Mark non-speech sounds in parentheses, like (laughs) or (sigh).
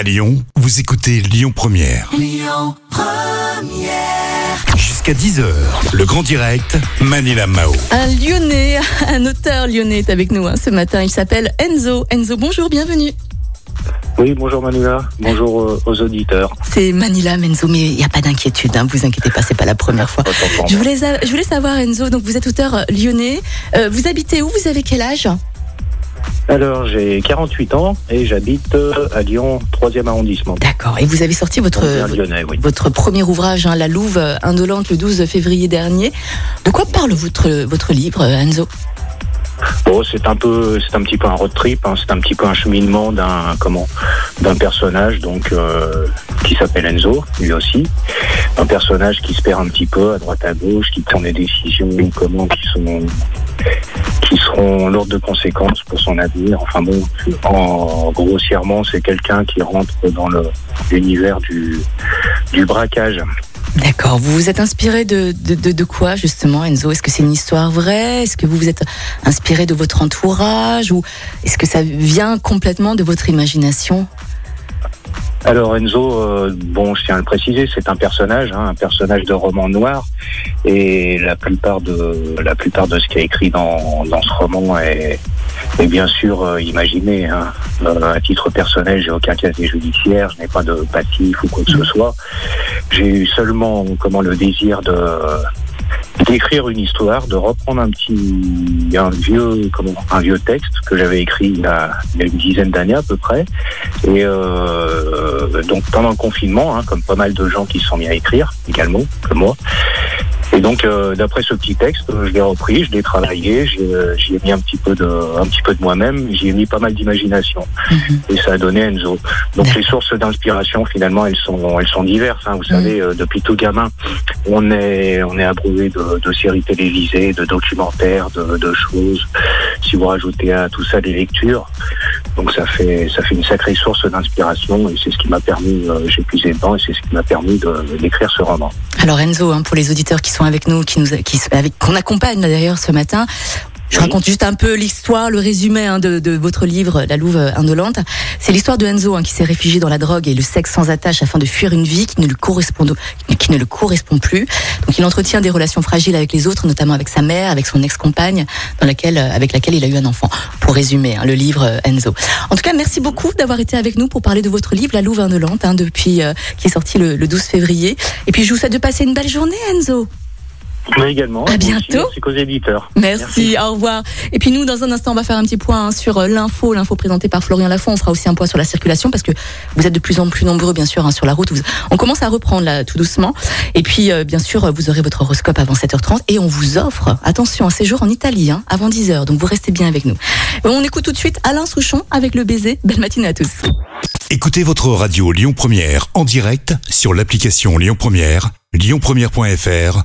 À Lyon, vous écoutez Lyon Première. Jusqu'à 10h, le grand direct, Manila Mao. Un Lyonnais, (laughs) un auteur lyonnais est avec nous hein, ce matin. Il s'appelle Enzo. Enzo, bonjour, bienvenue. Oui, bonjour Manila, bonjour euh, aux auditeurs. C'est Manila Enzo, mais il n'y a pas d'inquiétude, hein, vous inquiétez pas, c'est pas la première fois. Je voulais, je voulais savoir Enzo, donc vous êtes auteur lyonnais. Euh, vous habitez où? Vous avez quel âge? Alors, j'ai 48 ans et j'habite euh, à Lyon, 3e arrondissement. D'accord. Et vous avez sorti votre lyonnais, oui. votre premier ouvrage, hein, La Louve indolente, le 12 février dernier. De quoi parle votre votre livre, Enzo Bon, c'est un peu, c'est un petit peu un road trip, hein, c'est un petit peu un cheminement d'un, comment, d'un personnage donc euh, qui s'appelle Enzo, lui aussi, un personnage qui se perd un petit peu à droite à gauche, qui prend des décisions, comment, qui sont, qui seront lourdes de conséquences pour son avenir. Enfin bon, en grossièrement, c'est quelqu'un qui rentre dans l'univers du, du braquage. D'accord. Vous vous êtes inspiré de, de, de, de quoi justement, Enzo? Est-ce que c'est une histoire vraie? Est-ce que vous vous êtes inspiré de votre entourage? Ou est-ce que ça vient complètement de votre imagination? Alors Enzo, euh, bon, je tiens à le préciser, c'est un personnage, hein, un personnage de roman noir, et la plupart de la plupart de ce qui est écrit dans, dans ce roman est, est bien sûr euh, imaginé. Hein. Euh, à titre personnel, j'ai aucun casier judiciaire, je n'ai pas de passif ou quoi que ce soit. J'ai eu seulement comment le désir de d'écrire une histoire, de reprendre un petit un vieux comment un vieux texte que j'avais écrit il y a, une dizaine d'années à peu près. Et euh, donc pendant le confinement hein, comme pas mal de gens qui se sont mis à écrire également comme moi et donc euh, d'après ce petit texte euh, je l'ai repris je l'ai travaillé euh, j'y ai mis un petit peu de un petit peu de moi-même j'y ai mis pas mal d'imagination Mhm. et ça a donné Enzo donc les sources d'inspiration finalement elles sont elles sont diverses hein. vous savez euh, depuis tout gamin on est on est abreuvé de, de séries télévisées, de documentaires, de, de choses. Si vous rajoutez à tout ça des lectures, donc ça fait une sacrée source d'inspiration et c'est ce qui m'a permis, j'ai puisé dedans et c'est ce qui m'a permis d'écrire ce roman. Alors Enzo, hein, pour les auditeurs qui sont avec nous, qui nous, qui avec qu'on accompagne d'ailleurs ce matin. Je Oui. raconte juste un peu l'histoire, le résumé hein, de, de votre livre La Louve indolente. C'est l'histoire de Enzo hein, qui s'est réfugié dans la drogue et le sexe sans attache afin de fuir une vie qui ne lui correspond, qui ne le correspond plus. Donc il entretient des relations fragiles avec les autres, notamment avec sa mère, avec son ex-compagne, dans laquelle, euh, avec laquelle il a eu un enfant. Pour résumer, hein, le livre euh, Enzo. En tout cas, merci beaucoup d'avoir été avec nous pour parler de votre livre La Louve indolente, hein, depuis euh, qui est sorti le, le 12 février. Et puis je vous souhaite de passer une belle journée, Enzo. Mais également, À aussi, bientôt. merci qu'aux éditeurs. Merci, au revoir. Et puis nous, dans un instant, on va faire un petit point hein, sur euh, l'info, l'info présentée par Florian Lafont. On fera aussi un point sur la circulation parce que vous êtes de plus en plus nombreux, bien sûr, hein, sur la route. Vous- on commence à reprendre là, tout doucement. Et puis, euh, bien sûr, vous aurez votre horoscope avant 7h30 et on vous offre, attention, un séjour en Italie hein, avant 10h. Donc vous restez bien avec nous. On écoute tout de suite Alain Souchon avec le baiser. Belle matinée à tous. Écoutez votre radio Lyon Première en direct sur l'application Lyon Première, lyonpremière.fr